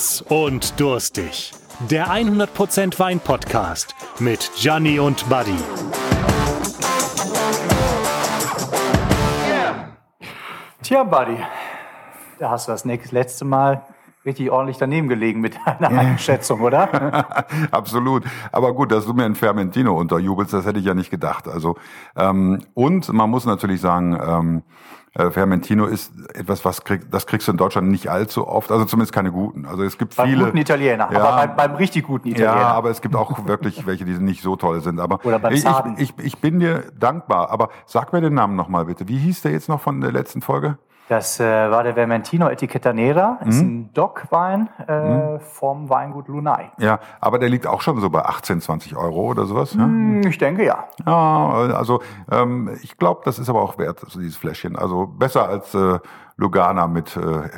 Krass und durstig. Der 100% Wein Podcast mit Gianni und Buddy. Tja, Buddy, da hast du das nächste, letzte Mal richtig ordentlich daneben gelegen mit deiner Einschätzung, oder? Absolut. Aber gut, dass du mir ein Fermentino unterjubelst, das hätte ich ja nicht gedacht. Also ähm, und man muss natürlich sagen, ähm, äh, Fermentino ist etwas, was krieg, das kriegst du in Deutschland nicht allzu oft, also zumindest keine guten. Also es gibt beim viele. guten Italiener, Ja. aber beim, beim richtig guten Italiener. Ja, aber es gibt auch wirklich welche, die nicht so toll sind. Aber Oder beim ich, ich, ich, ich bin dir dankbar. Aber sag mir den Namen nochmal bitte. Wie hieß der jetzt noch von der letzten Folge? Das äh, war der Vermentino Etichetta Nera, ist Mhm. ein Dock-Wein äh, vom Weingut Lunai. Ja, aber der liegt auch schon so bei 18, 20 Euro oder sowas. Hm, Ich denke ja. Ja, also ähm, ich glaube, das ist aber auch wert, so dieses Fläschchen. Also besser als äh, Lugana mit, äh, äh,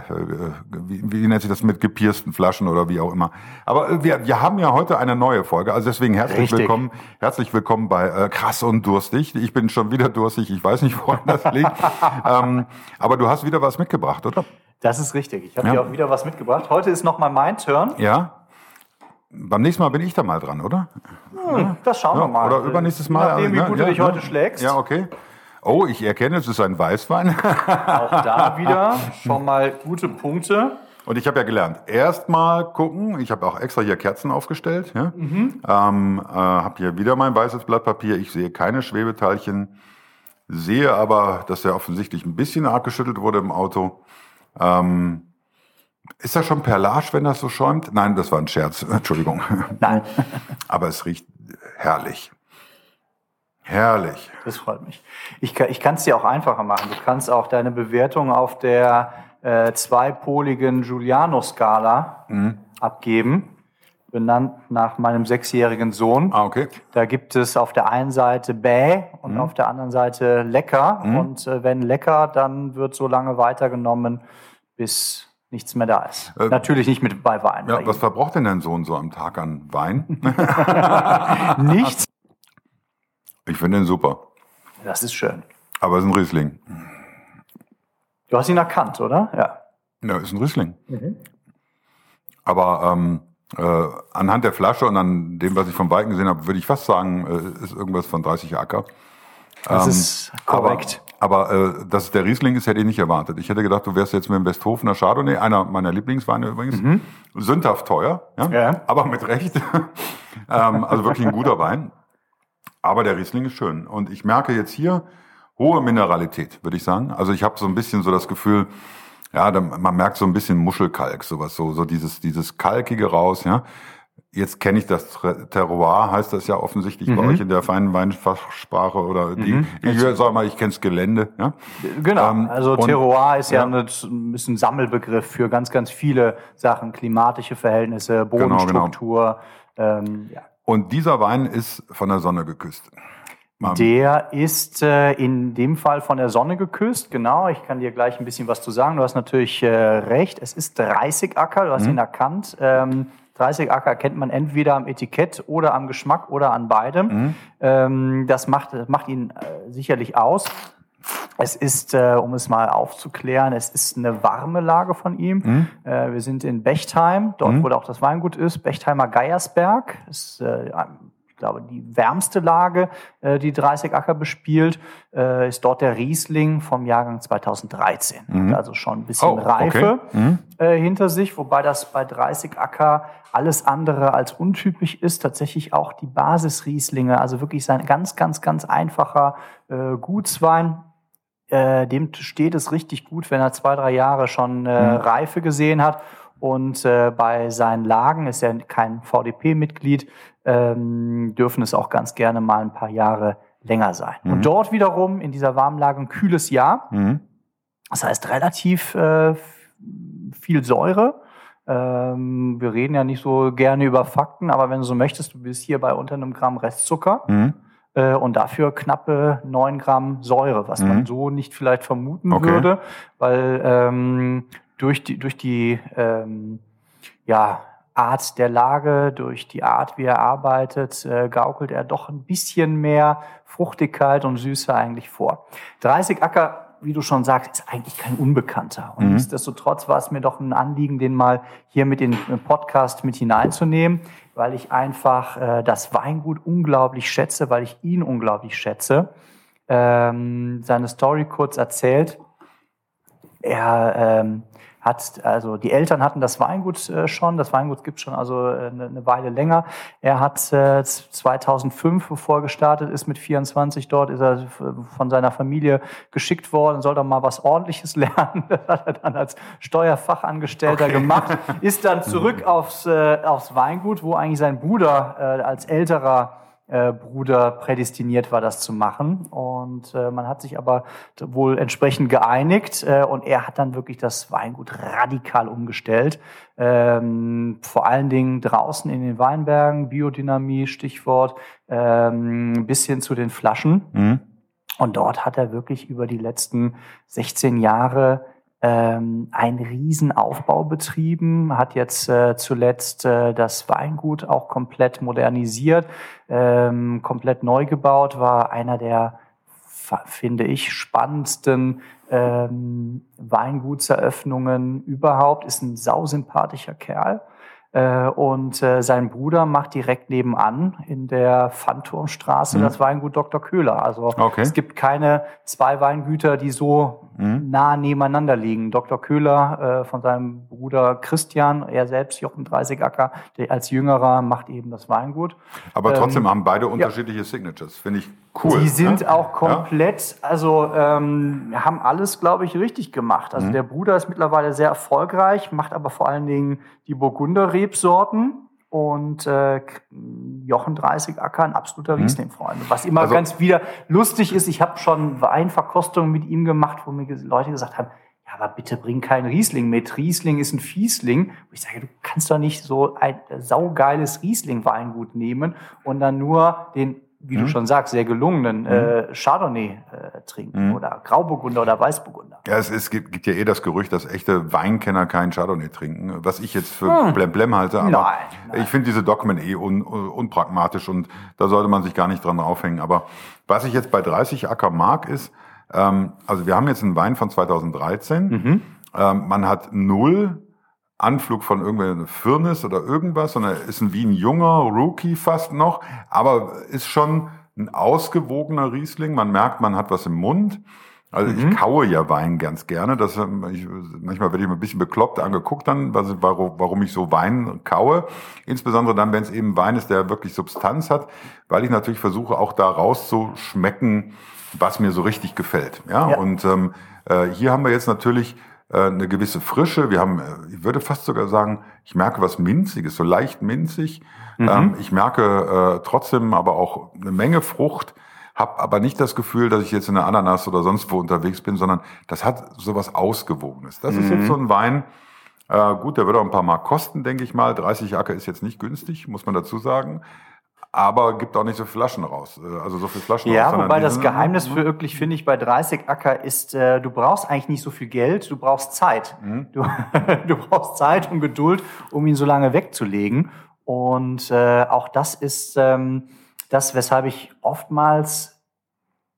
wie, wie nennt sich das, mit gepiersten Flaschen oder wie auch immer. Aber äh, wir, wir haben ja heute eine neue Folge, also deswegen herzlich Richtig. willkommen, herzlich willkommen bei äh, Krass und Durstig. Ich bin schon wieder durstig, ich weiß nicht, woran das liegt. ähm, aber du hast wieder was mitgebracht, oder? Das ist richtig. Ich habe Ja. dir auch wieder was mitgebracht. Heute ist nochmal mein Turn. Ja. Beim nächsten Mal bin ich da mal dran, oder? Hm, das schauen wir mal. Oder übernächstes Mal. Nachdem, wie also, gut ne? du dich Ja, heute ne? schlägst. Ja, okay. Oh, ich erkenne, es ist ein Weißwein. Auch da wieder schon mal gute Punkte. Und ich habe ja gelernt, erstmal gucken. Ich habe auch extra hier Kerzen aufgestellt. Ja? Ähm, äh, habe hier wieder mein weißes Blatt Papier. Ich sehe keine Schwebeteilchen. Sehe aber, dass er offensichtlich ein bisschen arg geschüttelt wurde im Auto. Ähm, ist das schon Perlage, wenn das so schäumt? Nein, das war ein Scherz. Entschuldigung. Nein, Aber es riecht herrlich. Herrlich. das freut mich. Ich, kann- ich kann es dir auch einfacher machen. Du kannst auch deine Bewertung auf der äh, zweipoligen Giuliano-Skala Mhm. abgeben. Benannt nach meinem sechsjährigen Sohn. Ah, okay. Da gibt es auf der einen Seite Bäh und auf der anderen Seite Lecker. Und äh, wenn lecker, dann wird so lange weitergenommen, bis nichts mehr da ist. Äh, Natürlich nicht mit bei Wein. Ja, bei was verbraucht denn dein Sohn so am Tag an Wein? Nichts. Ich finde ihn super. Das ist schön. Aber es ist ein Riesling. Du hast ihn erkannt, oder? Ja. Ja, ist ein Riesling. Aber ähm, äh, anhand der Flasche und an dem, was ich vom Weiten gesehen habe, würde ich fast sagen, äh, ist irgendwas von 30 Acker. Das Ähm, ist korrekt. Aber, aber äh, dass es der Riesling ist, hätte ich nicht erwartet. Ich hätte gedacht, du wärst jetzt mit dem Westhofener Chardonnay, einer meiner Lieblingsweine übrigens, sündhaft teuer, ja? Ja. aber mit Recht. ähm, also wirklich ein guter Wein. Aber der Riesling ist schön. Und ich merke jetzt hier hohe Mineralität, würde ich sagen. Also ich habe so ein bisschen so das Gefühl, ja, man merkt so ein bisschen Muschelkalk, sowas, so, so dieses, dieses Kalkige raus, ja. Jetzt kenne ich das Ter- Terroir, heißt das ja offensichtlich bei euch in der feinen Weinfachsprache oder die, ich sag mal, ich kenne Gelände, ja. Genau. ähm, also und- Terroir ist ja, ja. ein bisschen Sammelbegriff für ganz, ganz viele Sachen. Klimatische Verhältnisse, Genau, genau. Bodenstruktur. Ähm, ja. Und dieser Wein ist von der Sonne geküsst. Mal- Der ist äh, in dem Fall von der Sonne geküsst, genau. Ich kann dir gleich ein bisschen was zu sagen. Du hast natürlich äh, recht. Es ist 30 Acker, du hast ihn erkannt. Ähm, 30 Acker kennt man entweder am Etikett oder am Geschmack oder an beidem. Ähm, das macht, macht ihn äh, sicherlich aus. Es ist, äh, um es mal aufzuklären, es ist eine warme Lage von ihm. Äh, wir sind in Bechtheim, dort wo auch das Weingut ist, Bechtheimer Geiersberg. Ist, äh, ich glaube, die wärmste Lage, äh, die 30 Acker bespielt, äh, ist dort der Riesling vom Jahrgang 2013. Hat Also schon ein bisschen Oh, okay. Reife äh, hinter sich, wobei das bei 30 Acker alles andere als untypisch ist. Tatsächlich auch die Basisrieslinge, also wirklich sein ganz, ganz, ganz einfacher Gutswein. Äh, dem steht es richtig gut, wenn er zwei, drei Jahre schon äh, Reife gesehen hat. Und äh, bei seinen Lagen ist er kein VDP-Mitglied, ähm, dürfen es auch ganz gerne mal ein paar Jahre länger sein. Und dort wiederum in dieser Warmlage ein kühles Jahr. Mhm. Das heißt relativ äh, viel Säure. Ähm, wir reden ja nicht so gerne über Fakten, aber wenn du so möchtest, du bist hier bei unter einem Gramm Restzucker Mhm. Äh, und dafür knappe 9 Gramm Säure, was man so nicht vielleicht vermuten Okay. würde, weil ähm, durch die, durch die ähm, ja, Art der Lage, durch die Art, wie er arbeitet, äh, gaukelt er doch ein bisschen mehr Fruchtigkeit und Süße eigentlich vor. 30 Acker wie du schon sagst, ist eigentlich kein Unbekannter. Und mhm. nichtsdestotrotz war es mir doch ein Anliegen, den mal hier mit in den Podcast mit hineinzunehmen, weil ich einfach äh, das Weingut unglaublich schätze, weil ich ihn unglaublich schätze. Ähm, seine Story kurz erzählt. Er ähm, hat, also die Eltern hatten das Weingut äh, schon, das Weingut gibt schon also äh, eine, eine Weile länger. Er hat äh, 2005, bevor er gestartet ist mit 24 dort, ist er von seiner Familie geschickt worden, soll doch mal was ordentliches lernen. Das hat er dann als Steuerfachangestellter okay. gemacht, ist dann zurück aufs, äh, aufs Weingut, wo eigentlich sein Bruder äh, als älterer äh, Bruder prädestiniert war, das zu machen. Und äh, man hat sich aber wohl entsprechend geeinigt äh, und er hat dann wirklich das Weingut radikal umgestellt. Ähm, vor allen Dingen draußen in den Weinbergen, Biodynamie, Stichwort, ähm, bis hin zu den Flaschen. Mhm. Und dort hat er wirklich über die letzten 16 Jahre ähm, einen Riesenaufbau betrieben, hat jetzt äh, zuletzt äh, das Weingut auch komplett modernisiert, ähm, komplett neu gebaut, war einer der, finde ich, spannendsten ähm, Weingutseröffnungen überhaupt, ist ein sausympathischer Kerl. Äh, und äh, sein Bruder macht direkt nebenan in der Pfandturmstraße mhm. das Weingut Dr. Köhler. Also okay. es gibt keine zwei Weingüter, die so mhm. nah nebeneinander liegen. Dr. Köhler äh, von seinem Bruder Christian, er selbst Jochen 30 Acker, der als Jüngerer macht eben das Weingut. Aber trotzdem ähm, haben beide unterschiedliche ja. Signatures, finde ich cool. Die sind ja? auch komplett, ja? also ähm, haben alles, glaube ich, richtig gemacht. Also mhm. der Bruder ist mittlerweile sehr erfolgreich, macht aber vor allen Dingen die Burgunder-Rebsorten und äh, Jochen 30 Acker, ein absoluter mhm. Riesling-Freund. Was immer also, ganz wieder lustig ist, ich habe schon Weinverkostungen mit ihm gemacht, wo mir Leute gesagt haben, ja, aber bitte bring keinen Riesling mit. Riesling ist ein Fiesling. Und ich sage, du kannst doch nicht so ein saugeiles Riesling-Weingut nehmen und dann nur den wie mhm. du schon sagst, sehr gelungenen mhm. äh, Chardonnay äh, trinken mhm. oder Grauburgunder oder Weißburgunder. Ja, es, es gibt, gibt, ja eh das Gerücht, dass echte Weinkenner keinen Chardonnay trinken, was ich jetzt für hm. Blemblem halte. Aber nein, nein. ich finde diese Dogmen eh un, unpragmatisch und da sollte man sich gar nicht dran aufhängen. Aber was ich jetzt bei 30 Acker mag, ist, ähm, also wir haben jetzt einen Wein von 2013. Mhm. Ähm, man hat null Anflug von irgendeiner Firnis oder irgendwas, sondern ist ein, wie ein junger Rookie fast noch, aber ist schon ein ausgewogener Riesling. Man merkt, man hat was im Mund. Also mhm. ich kaue ja Wein ganz gerne. Das, ich, manchmal werde ich mir ein bisschen bekloppt angeguckt dann, warum, warum ich so Wein kaue. Insbesondere dann, wenn es eben Wein ist, der wirklich Substanz hat, weil ich natürlich versuche, auch da rauszuschmecken, was mir so richtig gefällt. Ja, ja. und ähm, äh, hier haben wir jetzt natürlich eine gewisse Frische. Wir haben, äh, ich würde fast sogar sagen, ich merke was Minziges, so leicht minzig. Mhm. Ähm, ich merke äh, trotzdem aber auch eine Menge Frucht, habe aber nicht das Gefühl, dass ich jetzt in der Ananas oder sonst wo unterwegs bin, sondern das hat sowas Ausgewogenes. Das mhm. ist jetzt so ein Wein, äh, gut, der wird auch ein paar Mark kosten, denke ich mal. 30 Acker ist jetzt nicht günstig, muss man dazu sagen aber gibt auch nicht so Flaschen raus. Äh, also so viele Flaschen ja, raus. Ja, wobei das Geheimnis für wirklich, finde ich, bei 30 Acker ist, äh, du brauchst eigentlich nicht so viel Geld, du brauchst Zeit. Mhm. Du, du brauchst Zeit und Geduld, um ihn so lange wegzulegen. Und äh, auch das ist ähm, das, weshalb ich oftmals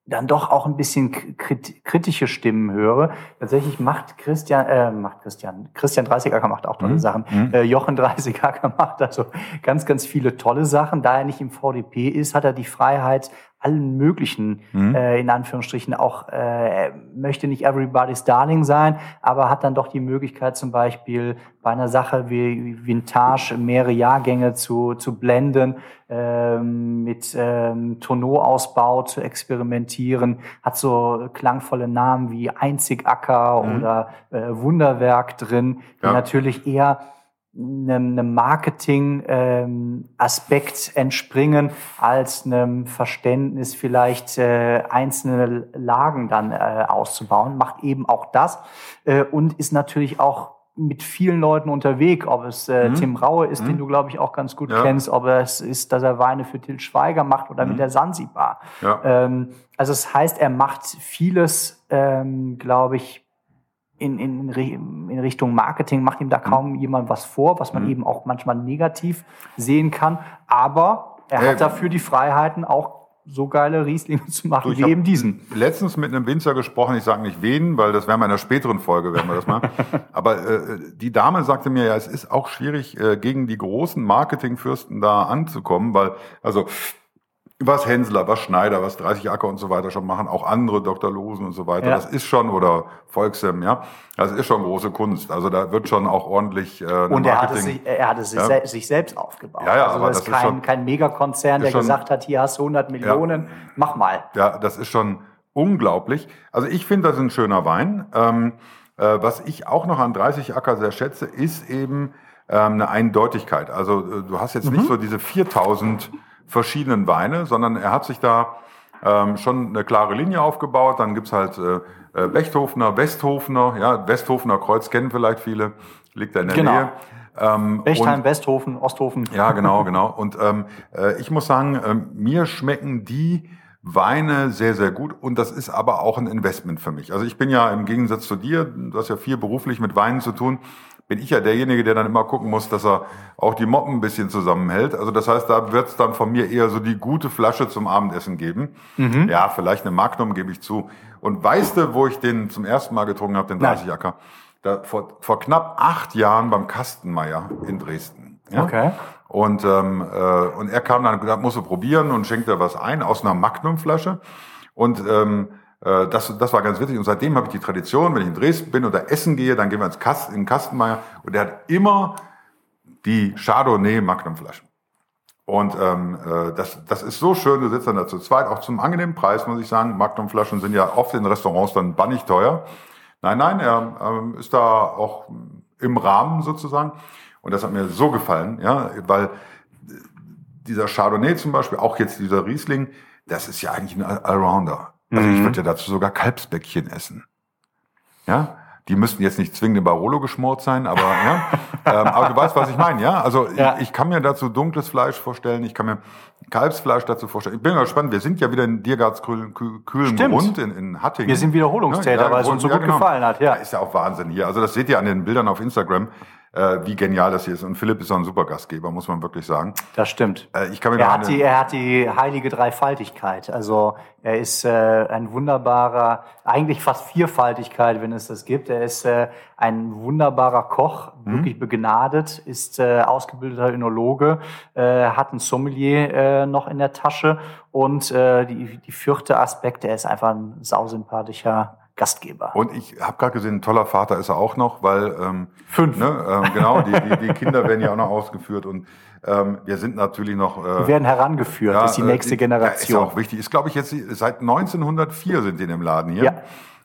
dann doch auch ein bisschen kritische Stimmen höre. Tatsächlich macht Christian, äh, macht Christian, Christian 30acker macht auch tolle mhm. Sachen. Mhm. Äh, Jochen 30acker macht also ganz, ganz viele tolle Sachen. Da er nicht im VDP ist, hat er die Freiheit, allen möglichen, mhm. äh, in Anführungsstrichen auch, äh, möchte nicht everybody's darling sein, aber hat dann doch die Möglichkeit zum Beispiel bei einer Sache wie Vintage mehrere Jahrgänge zu, zu blenden, ähm, mit ähm, Tonneau-Ausbau zu experimentieren, hat so klangvolle Namen wie Einzigacker mhm. oder äh, Wunderwerk drin, die ja. natürlich eher einem, Marketing-Aspekt ähm, entspringen, als einem Verständnis vielleicht äh, einzelne Lagen dann äh, auszubauen. Macht eben auch das äh, und ist natürlich auch mit vielen Leuten unterwegs, ob es äh, mhm. Tim Raue ist, mhm. den du, glaube ich, auch ganz gut ja. kennst, ob es ist, dass er Weine für Til Schweiger macht oder mhm. mit der Sansibar. Ja. Ähm, also es das heißt, er macht vieles, ähm, glaube ich, in, in, in Richtung Marketing macht ihm da mhm. kaum jemand was vor, was man mhm. eben auch manchmal negativ sehen kann. Aber er hat dafür die Freiheiten, auch so geile Rieslinge zu machen Du, ich wie eben diesen. Letztens mit einem Winzer gesprochen, ich sage nicht wen, weil das werden wir in einer späteren Folge, werden wir das mal. Aber äh, die Dame sagte mir, ja, es ist auch schwierig, äh, gegen die großen Marketingfürsten da anzukommen, weil, also was Hensler, was Schneider, was 30 Acker und so weiter schon machen, auch andere Dr. Losen und so weiter, Ja. das ist schon, oder Volksem, ja, das ist schon große Kunst. Also da wird schon auch ordentlich äh, Und er hat es sich, er hat es sich, Ja. sel sich selbst aufgebaut. Ja, ja, also aber das ist das ist kein, schon- kein Megakonzern, der schon- gesagt hat, hier hast du 100 Millionen, mach mal. Ja, das ist schon unglaublich. Also ich finde, das ist ein schöner Wein. Ähm, äh, was ich auch noch an 30 Acker sehr schätze, ist eben ähm, eine Eindeutigkeit. Also äh, du hast jetzt nicht so diese 4000 verschiedenen Weine, sondern er hat sich da ähm, schon eine klare Linie aufgebaut. Dann gibt's halt äh, äh, Bechthofener, Westhofener. Ja, Westhofener Kreuz kennen vielleicht viele, liegt da in der Genau. Nähe. Ähm, Bechtheim, und- Westhofen, Osthofen. ja, genau, genau. Und ähm, äh, ich muss sagen, ähm, mir schmecken die Weine sehr, sehr gut. Und das ist aber auch ein Investment für mich. Also ich bin ja im Gegensatz zu dir, du hast ja viel beruflich mit Weinen zu tun, bin ich ja derjenige, der dann immer gucken muss, dass er auch die Moppen ein bisschen zusammenhält. Also das heißt, da wird's dann von mir eher so die gute Flasche zum Abendessen geben. Ja, vielleicht eine Magnum gebe ich zu. Und weißt du, wo ich den zum ersten Mal getrunken habe, den Nein. 30 Acker? Da, vor, vor knapp acht Jahren beim Kastenmeier in Dresden. Ja? Okay. Und, ähm, äh, und er kam dann, gesagt, musst du probieren und schenkte was ein aus einer Magnumflasche. Und ähm, äh, das, das war ganz witzig. Und seitdem habe ich die Tradition, wenn ich in Dresden bin oder essen gehe, dann gehen wir ins Kast, in den Kastenmeier und der hat immer die Chardonnay Magnumflaschen. Und ähm, äh, das, das ist so schön, du sitzt dann da zu zweit, auch zum angenehmen Preis, muss ich sagen. Magnumflaschen sind ja oft in Restaurants dann bannig teuer. Nein, nein, er ähm, ist da auch im Rahmen sozusagen. Und das hat mir so gefallen, ja, weil dieser Chardonnay zum Beispiel, auch jetzt dieser Riesling, das ist ja eigentlich ein Allrounder. Also ich würde ja dazu sogar Kalbsbäckchen essen. Ja, die müssten jetzt nicht zwingend in Barolo geschmort sein, aber ja, ähm, aber du weißt, was ich meine, ja. Also Ja. Ich, ich kann mir dazu dunkles Fleisch vorstellen, ich kann mir Kalbsfleisch dazu vorstellen. Ich bin mal gespannt. Wir sind ja wieder in Diergarts kühlen, kühlen. Grund in, in Hattingen. Wir sind Wiederholungstäter, weil es uns so gut gefallen hat, ja. Ist ja auch Wahnsinn hier. Also das seht ihr an den Bildern auf Instagram, äh, wie genial das hier ist. Und Philipp ist auch ein super Gastgeber, muss man wirklich sagen. Das stimmt. Äh, ich kann mir Er hat, die, er hat die heilige Dreifaltigkeit. Also er ist äh, ein wunderbarer, eigentlich fast Vierfaltigkeit, wenn es das gibt. Er ist äh, ein wunderbarer Koch, Mhm. wirklich begnadet, ist äh, ausgebildeter Önologe, äh, hat ein Sommelier äh, noch in der Tasche und äh, die, die vierte Aspekt, er ist einfach ein sausympathischer Gastgeber. Und ich habe gerade gesehen, ein toller Vater ist er auch noch, weil ähm, Fünf. Ne, ähm, genau, die, die, die Kinder werden ja auch noch ausgeführt und ähm, wir sind natürlich noch. Äh, Die werden herangeführt, das ist die äh, nächste Ja, Generation. ist auch wichtig. Ist, glaube ich, jetzt seit 1904 sind die in dem Laden hier. Ja.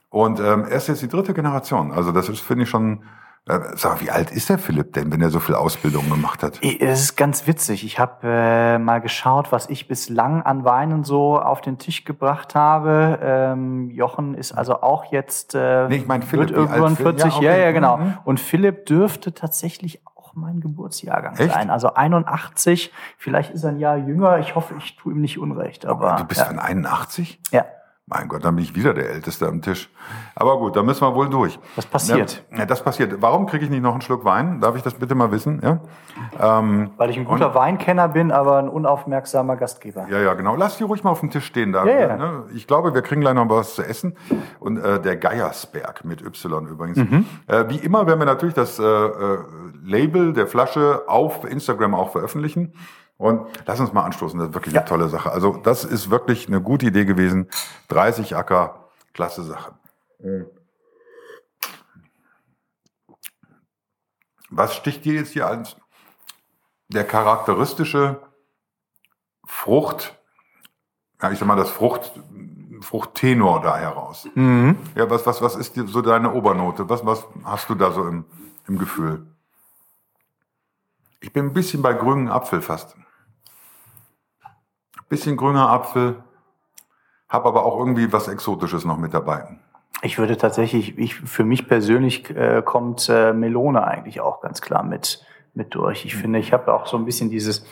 Und ähm, er ist jetzt die dritte Generation. Also das ist, finde ich schon. Äh, sag mal, wie alt ist der Philipp denn, wenn er so viel Ausbildung gemacht hat? Es ist ganz witzig. Ich habe äh, mal geschaut, was ich bislang an Weinen so auf den Tisch gebracht habe. Ähm, Jochen ist also auch jetzt äh, Nee, ich mein Philipp, wird irgendwann alt Philipp? 40. Ja, Ja, ja, genau. Mhm. Und Philipp dürfte tatsächlich auch mein Geburtsjahrgang Echt? sein. Also 81. Vielleicht ist er ein Jahr jünger. Ich hoffe, ich tue ihm nicht Unrecht. Aber du bist ja. von 81? ja. Mein Gott, dann bin ich wieder der Älteste am Tisch. Aber gut, da müssen wir wohl durch. Das passiert. Ja, das passiert. Warum kriege ich nicht noch einen Schluck Wein? Darf ich das bitte mal wissen? Ja, ähm, Weil ich ein guter Weinkenner bin, aber ein unaufmerksamer Gastgeber. ja, ja, genau. Lass die ruhig mal auf dem Tisch stehen. Da, Ja. Ne? Ich glaube, wir kriegen gleich noch was zu essen. Und äh, der Geiersberg mit Y übrigens. Mhm. Äh, wie immer werden wir natürlich das äh, äh, Label der Flasche auf Instagram auch veröffentlichen. Und lass uns mal anstoßen, das ist wirklich Ja. eine tolle Sache. Also das ist wirklich eine gute Idee gewesen. 30 Acker, klasse Sache. Was sticht dir jetzt hier als der charakteristische Frucht, ja, ich sag mal, das Frucht, Fruchttenor da heraus? Mhm. Ja, was, was, was ist dir so deine Obernote? Was, was hast du da so im, im Gefühl? Ich bin ein bisschen bei grünen Apfel fast. Bisschen grüner Apfel, hab aber auch irgendwie was Exotisches noch mit dabei. Ich würde tatsächlich, ich, für mich persönlich äh, kommt äh, Melone eigentlich auch ganz klar mit, mit durch. Ich finde, ich habe auch so ein bisschen dieses,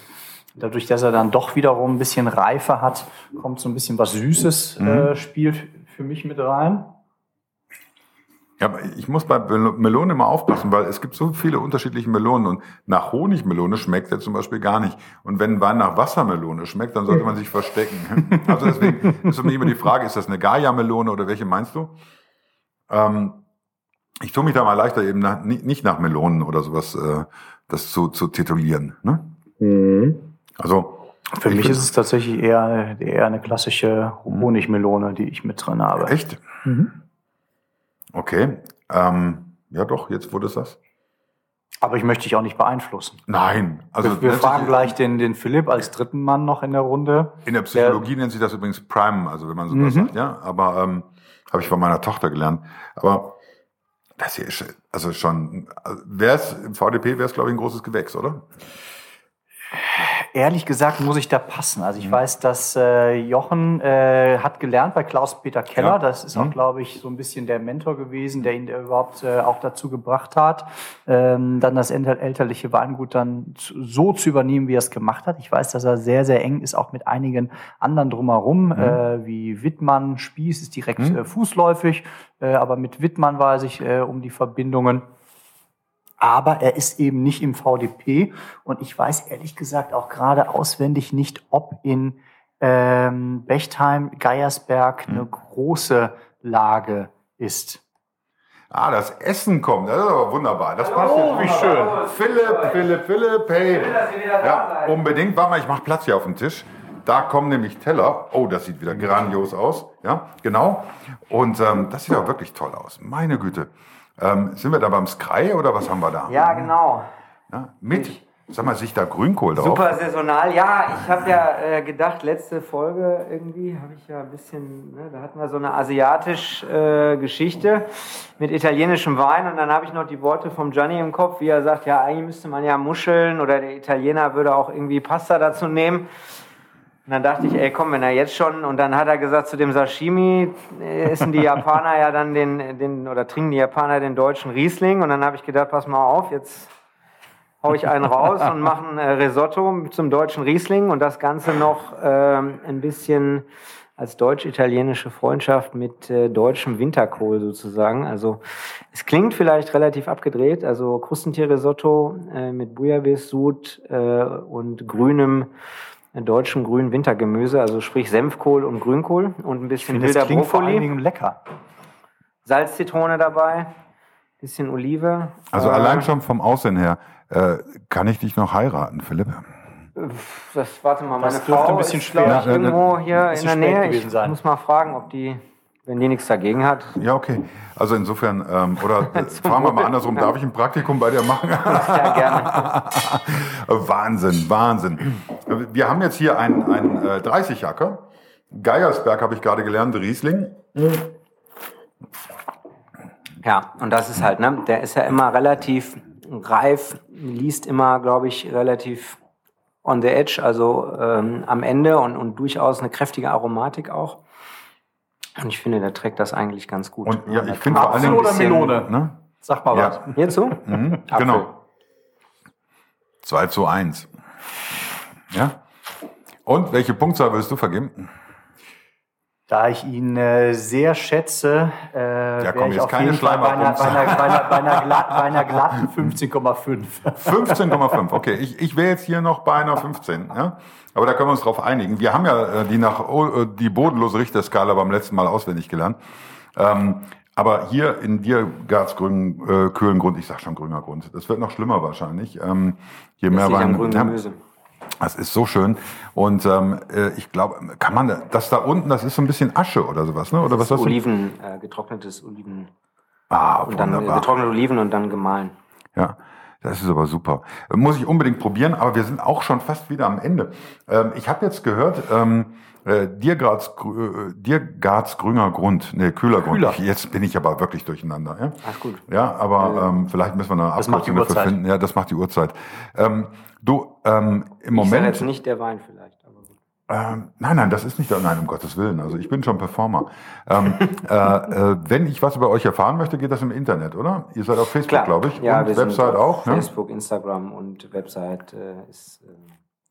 dadurch, dass er dann doch wiederum ein bisschen Reife hat, kommt so ein bisschen was Süßes, äh, spielt für mich mit rein. Ja, aber ich muss bei Melone immer aufpassen, weil es gibt so viele unterschiedliche Melonen und nach Honigmelone schmeckt er zum Beispiel gar nicht. Und wenn Wein nach Wassermelone schmeckt, dann sollte man sich verstecken. Also deswegen ist für mich immer die Frage, ist das eine Gaia-Melone oder welche meinst du? Ähm, ich tue mich da mal leichter eben nach, nicht nach Melonen oder sowas, äh, das zu, zu titulieren. Ne? Mhm. Also für mich ist es tatsächlich eher, eher eine klassische Honigmelone, die ich mit drin habe. Echt? Mhm. Okay. Ähm, ja doch, jetzt wurde es das. Aber ich möchte dich auch nicht beeinflussen. Nein. Also wir, wir fragen gleich den, den Philipp als dritten Mann noch in der Runde. In der Psychologie der, nennt sich das übrigens Prime, also wenn man sowas mhm. sagt, ja. Aber ähm, habe ich von meiner Tochter gelernt. Aber das hier ist also schon, also wäre es im VDP wäre es glaube ich ein großes Gewächs, oder? Ehrlich gesagt muss ich da passen. Also ich mhm. weiß, dass äh, Jochen äh, hat gelernt bei Klaus-Peter Keller. Ja. Das ist mhm. auch, glaube ich, so ein bisschen der Mentor gewesen, der ihn überhaupt äh, auch dazu gebracht hat, ähm, dann das elterliche Weingut dann so zu übernehmen, wie er es gemacht hat. Ich weiß, dass er sehr, sehr eng ist, auch mit einigen anderen drumherum, mhm. äh, wie Wittmann, Spieß ist direkt mhm. äh, fußläufig, äh, aber mit Wittmann weiß ich äh, um die Verbindungen aber er ist eben nicht im VDP. Und ich weiß ehrlich gesagt auch gerade auswendig nicht, ob in ähm, Bechtheim, Geiersberg eine hm. große Lage ist. Ah, das Essen kommt. Das ist aber wunderbar. Das passt oh, wie schön. Philipp, Philipp, Philipp, hey. Ja, unbedingt. Warte mal, ich mache Platz hier auf dem Tisch. Da kommen nämlich Teller. Oh, das sieht wieder grandios aus. Ja, genau. Und ähm, das sieht auch wirklich toll aus. Meine Güte. Ähm, sind wir da beim Sky oder was haben wir da? Ja, genau. Ja, mit, ich, sag mal, sich da Grünkohl drauf? Super saisonal. Ja, ich habe ja äh, gedacht, letzte Folge irgendwie habe ich ja ein bisschen, ne, da hatten wir so eine asiatische äh, Geschichte mit italienischem Wein und dann habe ich noch die Worte vom Gianni im Kopf, wie er sagt, ja, eigentlich müsste man ja Muscheln oder der Italiener würde auch irgendwie Pasta dazu nehmen. Und dann dachte ich, ey, komm, wenn er jetzt schon, und dann hat er gesagt, zu dem Sashimi äh, essen die Japaner ja dann den, den, oder trinken die Japaner den deutschen Riesling. Und dann habe ich gedacht, pass mal auf, jetzt hau ich einen raus und mache ein äh, Risotto zum deutschen Riesling und das Ganze noch ähm, ein bisschen als deutsch-italienische Freundschaft mit äh, deutschem Winterkohl sozusagen. Also es klingt vielleicht relativ abgedreht, also Krustentierrisotto äh, mit Bouillabaisse-Sud äh, und grünem deutschem grünen Wintergemüse, also sprich Senfkohl und Grünkohl und ein bisschen wilder Brokkoli. Vor allen Dingen lecker. Salz, Zitrone dabei, bisschen Olive. Also äh, allein schon vom Aussehen her, äh, kann ich dich noch heiraten, Philipp? Das, warte mal, meine das Frau ein bisschen ist, schwer. Ich, irgendwo hier in der Nähe. Ich sein. muss mal fragen, ob die wenn die nichts dagegen hat. Ja, okay. Also insofern, ähm, oder äh, fragen wir mal andersrum, darf ich ein Praktikum bei dir machen? ja, gerne. Wahnsinn, Wahnsinn. Wir haben jetzt hier einen, einen äh, 30-Acker. Geiersberg habe ich gerade gelernt, Riesling. Ja, und das ist halt, ne, der ist ja immer relativ reif, liest immer, glaube ich, relativ on the edge, also ähm, am Ende und, und durchaus eine kräftige Aromatik auch. Und ich finde, der trägt das eigentlich ganz gut. Und ja, ich finde vor allem oder Melone. Ne? Sag mal ja. was. Hierzu? Mhm, genau. 2 zu 1. Ja. Und welche Punktzahl willst du vergeben? Da ich ihn äh, sehr schätze, äh, ja, komm, ich auf jeden Fall bei einer, bei, einer, bei, einer, bei, einer glatt, bei einer glatten 15,5. 15,5, okay. Ich, ich wäre jetzt hier noch bei einer 15. Ja? Aber da können wir uns drauf einigen. Wir haben ja äh, die, nach, oh, äh, die bodenlose Richterskala beim letzten Mal auswendig gelernt. Ähm, aber hier in Diergarts grünen äh, kühlen Grund, ich sag schon grüner Grund, das wird noch schlimmer wahrscheinlich. Ähm, je mehr Wein. Gemüse. Das ist so schön. Und ähm, äh, ich glaube, kann man das da unten, das ist so ein bisschen Asche oder sowas, ne? Oder das was? Oliven, äh, getrocknetes Oliven. Ah, und wunderbar. dann getrocknete Oliven und dann gemahlen. Ja. Das ist aber super. Muss ich unbedingt probieren, aber wir sind auch schon fast wieder am Ende. Ähm, ich habe jetzt gehört, ähm, äh, Diergarts, äh, Diergarts grüner Grund, nee, kühler Grund. Kühler. Jetzt bin ich aber wirklich durcheinander. Ja? Ach gut. Ja, aber ähm, vielleicht müssen wir eine Abkürzung dafür finden. Ja, das macht die Uhrzeit. Ähm, du, ähm, im Moment. Ich jetzt nicht der Wein vielleicht. Ähm, nein, nein, das ist nicht, nein, um Gottes Willen. Also ich bin schon Performer. Ähm, äh, äh, wenn ich was über euch erfahren möchte, geht das im Internet, oder? Ihr seid auf Facebook, glaube ich. Ja, und Website auch. Ne? Facebook, Instagram und Website äh, ist, äh,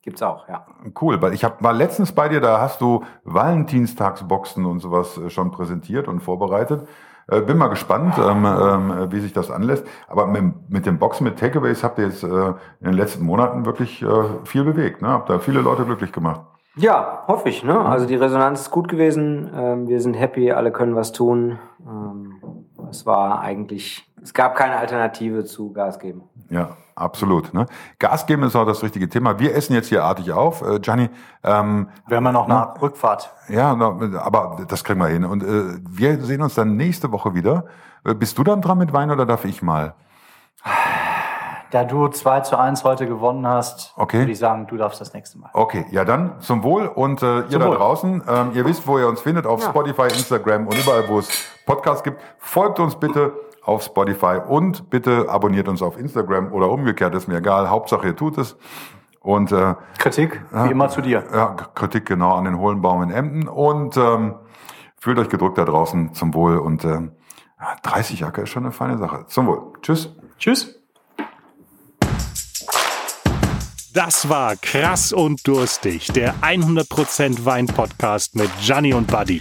gibt's auch, ja. Cool, weil ich hab, war letztens bei dir, da hast du Valentinstagsboxen und sowas äh, schon präsentiert und vorbereitet. Äh, bin mal gespannt, ähm, ähm, wie sich das anlässt. Aber mit, mit dem Boxen, mit Takeaways habt ihr jetzt äh, in den letzten Monaten wirklich äh, viel bewegt. Ne? Habt da viele Leute glücklich gemacht. Ja, hoffe ich. Ne? Also die Resonanz ist gut gewesen. Ähm, wir sind happy, alle können was tun. Ähm, es war eigentlich, es gab keine Alternative zu Gas geben. Ja, absolut. Ne? Gas geben ist auch das richtige Thema. Wir essen jetzt hier artig auf. Äh, Gianni, ähm, Wir haben ja noch eine Rückfahrt. ja, na, aber das kriegen wir hin. Und äh, wir sehen uns dann nächste Woche wieder. Äh, bist du dann dran mit Wein oder darf ich mal? Da du 2 zu 1 heute gewonnen hast, Okay. würde ich sagen, du darfst das nächste Mal. Okay, ja dann zum Wohl und äh, ihr Zum da Wohl. draußen, ähm, ihr wisst, wo ihr uns findet, auf Spotify, Instagram und überall, wo es Podcasts gibt. Folgt uns bitte auf Spotify und bitte abonniert uns auf Instagram oder umgekehrt, ist mir egal. Hauptsache ihr tut es. Und äh, Kritik, wie immer zu dir. ja, Kritik genau an den Hohlenbaum in Emden und ähm, fühlt euch gedrückt da draußen zum Wohl und ja, 30 Acker ist schon eine feine Sache. Zum Wohl. Tschüss. Tschüss. Das war Krass und Durstig, der 100% Wein-Podcast mit Gianni und Buddy.